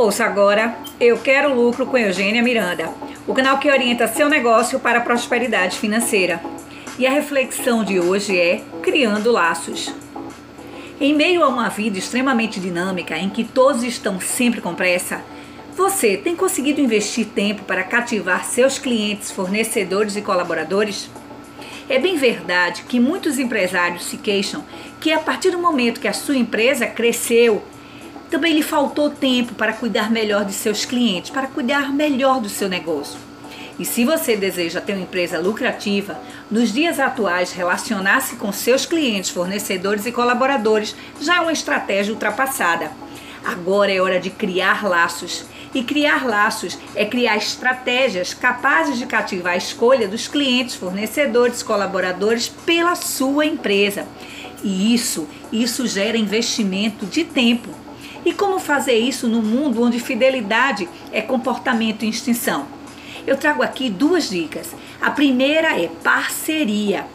Ouça agora Eu Quero Lucro com Eugênia Miranda, o canal que orienta seu negócio para a prosperidade financeira. E a reflexão de hoje é Criando Laços. Em meio a uma vida extremamente dinâmica em que todos estão sempre com pressa, você tem conseguido investir tempo para cativar seus clientes, fornecedores e colaboradores? É bem verdade que muitos empresários se queixam que a partir do momento que a sua empresa cresceu também lhe faltou tempo para cuidar melhor de seus clientes, para cuidar melhor do seu negócio. E se você deseja ter uma empresa lucrativa, nos dias atuais, relacionar-se com seus clientes, fornecedores e colaboradores já é uma estratégia ultrapassada. Agora é hora de criar laços. E criar laços é criar estratégias capazes de cativar a escolha dos clientes, fornecedores, colaboradores pela sua empresa. E isso, isso gera investimento de tempo. E como fazer isso no mundo onde fidelidade é comportamento e extinção? Eu trago aqui duas dicas. A primeira é parceria.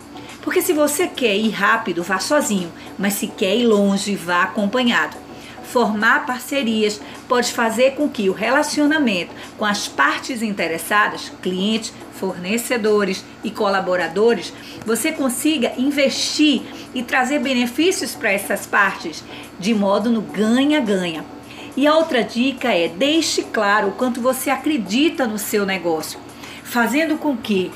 Porque se você quer ir rápido, vá sozinho, mas se quer ir longe, vá acompanhado. Formar parcerias pode fazer com que o relacionamento com as partes interessadas, clientes, fornecedores e colaboradores, você consiga investir e trazer benefícios para essas partes, de modo no ganha-ganha. E a outra dica é: deixe claro o quanto você acredita no seu negócio, fazendo com que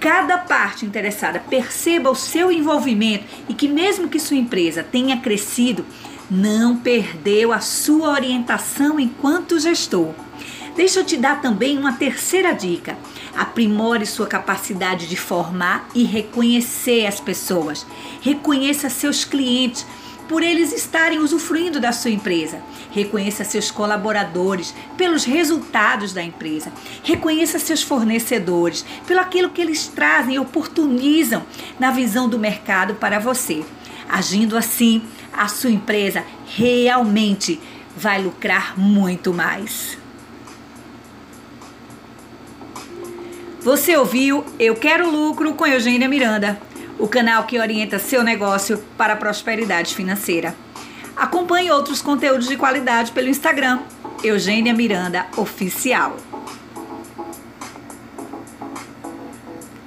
cada parte interessada perceba o seu envolvimento e que, mesmo que sua empresa tenha crescido, não perdeu a sua orientação enquanto gestor. Deixa eu te dar também uma terceira dica. Aprimore sua capacidade de formar e reconhecer as pessoas. Reconheça seus clientes por eles estarem usufruindo da sua empresa. Reconheça seus colaboradores pelos resultados da empresa. Reconheça seus fornecedores pelo aquilo que eles trazem e oportunizam na visão do mercado para você. Agindo assim, a sua empresa realmente vai lucrar muito mais. Você ouviu Eu Quero Lucro com Eugênia Miranda, o canal que orienta seu negócio para a prosperidade financeira. Acompanhe outros conteúdos de qualidade pelo Instagram, Eugênia Miranda Oficial.